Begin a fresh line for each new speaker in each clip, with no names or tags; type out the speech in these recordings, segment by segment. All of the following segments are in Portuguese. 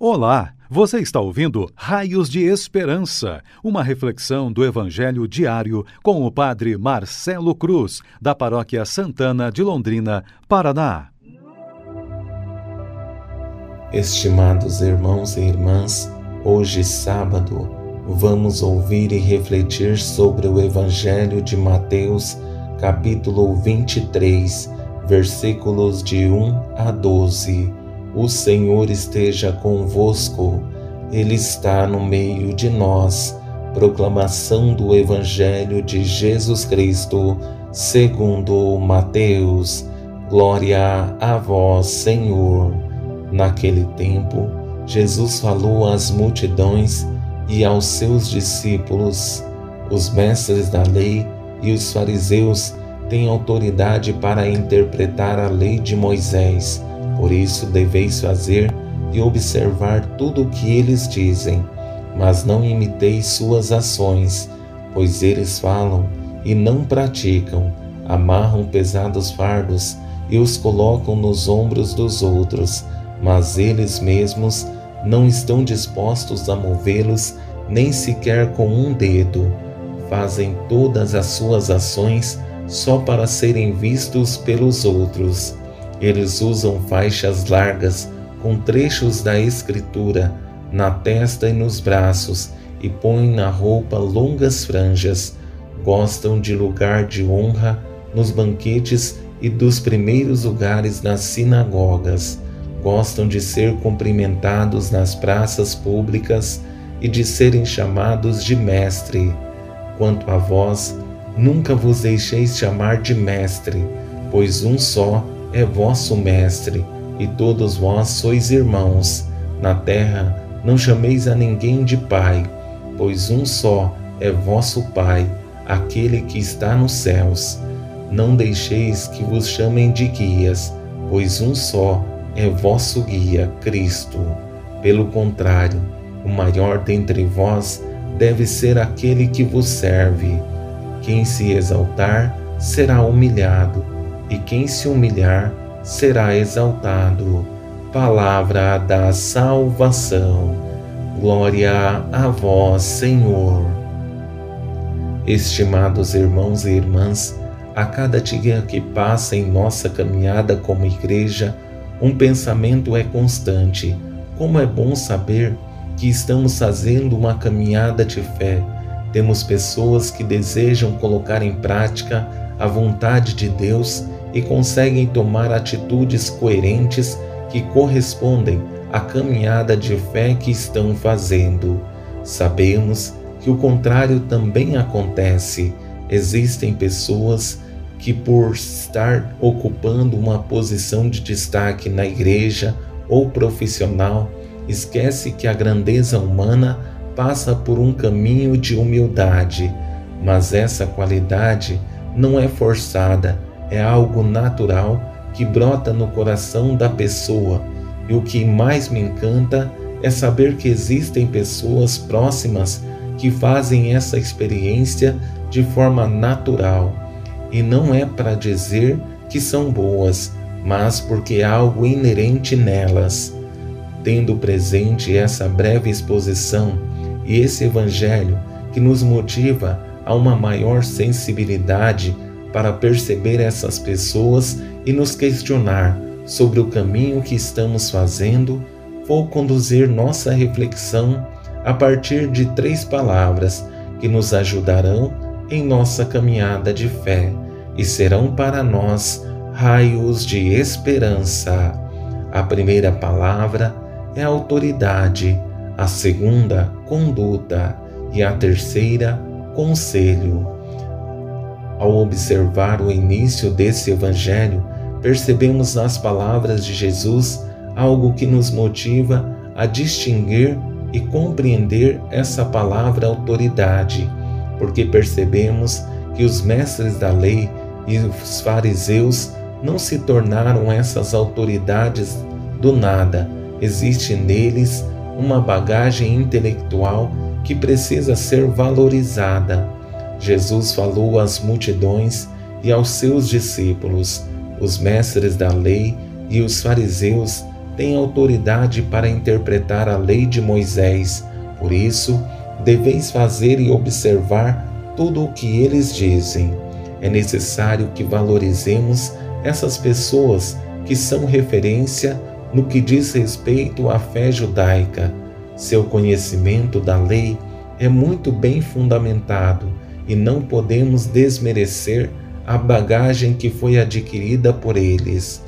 Olá, você está ouvindo Raios de Esperança, uma reflexão do Evangelho diário com o Padre Marcelo Cruz, da Paróquia Santana de Londrina, Paraná.
Estimados irmãos e irmãs, hoje sábado, vamos ouvir e refletir sobre o Evangelho de Mateus, capítulo 23, versículos de 1 a 12 o Senhor esteja convosco, Ele está no meio de nós. Proclamação do Evangelho de Jesus Cristo, segundo Mateus. Glória a vós, Senhor. Naquele tempo, Jesus falou às multidões e aos seus discípulos: Os mestres da lei e os fariseus têm autoridade para interpretar a lei de Moisés por isso deveis fazer e observar tudo o que eles dizem, mas não imiteis suas ações, pois eles falam e não praticam, amarram pesados fardos e os colocam nos ombros dos outros, mas eles mesmos não estão dispostos a movê-los nem sequer com um dedo. Fazem todas as suas ações só para serem vistos pelos outros. Eles usam faixas largas com trechos da Escritura na testa e nos braços e põem na roupa longas franjas. Gostam de lugar de honra nos banquetes e dos primeiros lugares nas sinagogas. Gostam de ser cumprimentados nas praças públicas e de serem chamados de mestre. Quanto a vós, nunca vos deixeis chamar de mestre, pois um só é vosso Mestre, e todos vós sois irmãos. Na terra não chameis a ninguém de Pai, pois um só é vosso Pai, aquele que está nos céus. Não deixeis que vos chamem de guias, pois um só é vosso guia, Cristo. Pelo contrário, o maior dentre vós deve ser aquele que vos serve. Quem se exaltar será humilhado e quem se humilhar será exaltado. Palavra da salvação. Glória a vós, Senhor. Estimados irmãos e irmãs, a cada dia que passa em nossa caminhada como igreja, um pensamento é constante. Como é bom saber que estamos fazendo uma caminhada de fé. Temos pessoas que desejam colocar em prática a vontade de Deus e conseguem tomar atitudes coerentes que correspondem à caminhada de fé que estão fazendo. Sabemos que o contrário também acontece. Existem pessoas que, por estar ocupando uma posição de destaque na igreja ou profissional, esquece que a grandeza humana passa por um caminho de humildade, mas essa qualidade não é forçada é algo natural que brota no coração da pessoa, e o que mais me encanta é saber que existem pessoas próximas que fazem essa experiência de forma natural. E não é para dizer que são boas, mas porque é algo inerente nelas. Tendo presente essa breve exposição e esse Evangelho que nos motiva a uma maior sensibilidade para perceber essas pessoas e nos questionar sobre o caminho que estamos fazendo, vou conduzir nossa reflexão a partir de três palavras que nos ajudarão em nossa caminhada de fé e serão para nós raios de esperança. A primeira palavra é autoridade, a segunda, conduta e a terceira, conselho. Ao observar o início desse Evangelho, percebemos nas palavras de Jesus algo que nos motiva a distinguir e compreender essa palavra autoridade, porque percebemos que os mestres da lei e os fariseus não se tornaram essas autoridades do nada. Existe neles uma bagagem intelectual que precisa ser valorizada. Jesus falou às multidões e aos seus discípulos, os mestres da lei e os fariseus têm autoridade para interpretar a lei de Moisés. Por isso, deveis fazer e observar tudo o que eles dizem. É necessário que valorizemos essas pessoas que são referência no que diz respeito à fé judaica. Seu conhecimento da lei é muito bem fundamentado e não podemos desmerecer a bagagem que foi adquirida por eles.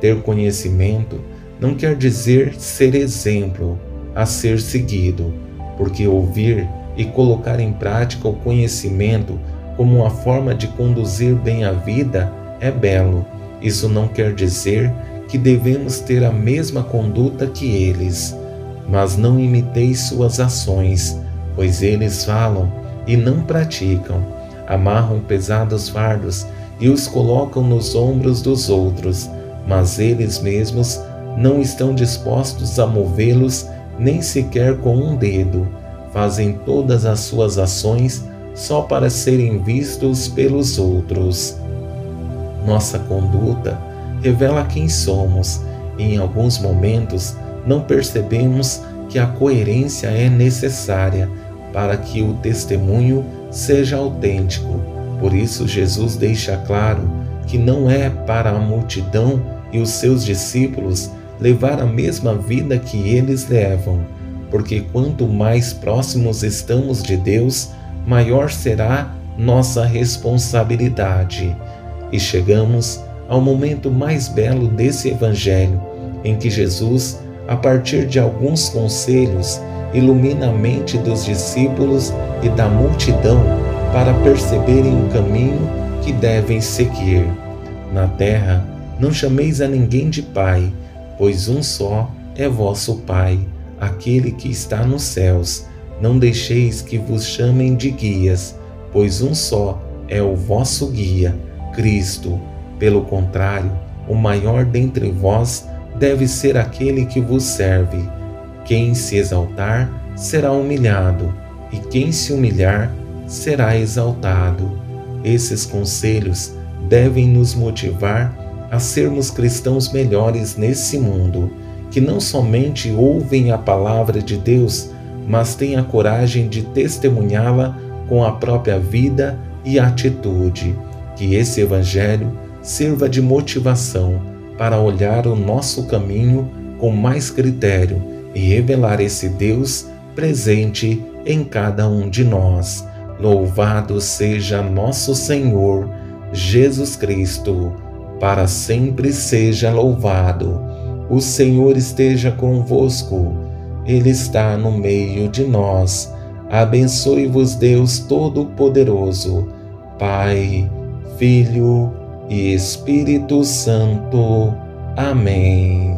Ter conhecimento não quer dizer ser exemplo a ser seguido, porque ouvir e colocar em prática o conhecimento como uma forma de conduzir bem a vida é belo. Isso não quer dizer que devemos ter a mesma conduta que eles, mas não imiteis suas ações, pois eles falam e não praticam, amarram pesados fardos e os colocam nos ombros dos outros, mas eles mesmos não estão dispostos a movê-los nem sequer com um dedo. Fazem todas as suas ações só para serem vistos pelos outros. Nossa conduta revela quem somos em alguns momentos não percebemos que a coerência é necessária para que o testemunho seja autêntico. Por isso, Jesus deixa claro que não é para a multidão e os seus discípulos levar a mesma vida que eles levam, porque quanto mais próximos estamos de Deus, maior será nossa responsabilidade. E chegamos ao momento mais belo desse Evangelho, em que Jesus, a partir de alguns conselhos, ilumina a mente dos discípulos e da multidão para perceberem o caminho que devem seguir. Na terra, não chameis a ninguém de Pai, pois um só é vosso Pai, aquele que está nos céus. Não deixeis que vos chamem de guias, pois um só é o vosso guia, Cristo. Pelo contrário, o maior dentre vós deve ser aquele que vos serve. Quem se exaltar será humilhado, e quem se humilhar será exaltado. Esses conselhos devem nos motivar a sermos cristãos melhores nesse mundo, que não somente ouvem a palavra de Deus, mas têm a coragem de testemunhá-la com a própria vida e atitude. Que esse Evangelho sirva de motivação para olhar o nosso caminho com mais critério e revelar esse Deus presente em cada um de nós. Louvado seja nosso Senhor Jesus Cristo, para sempre seja louvado. O Senhor esteja convosco, Ele está no meio de nós. Abençoe-vos, Deus Todo-Poderoso, Pai, Filho e Espírito Santo. Amém.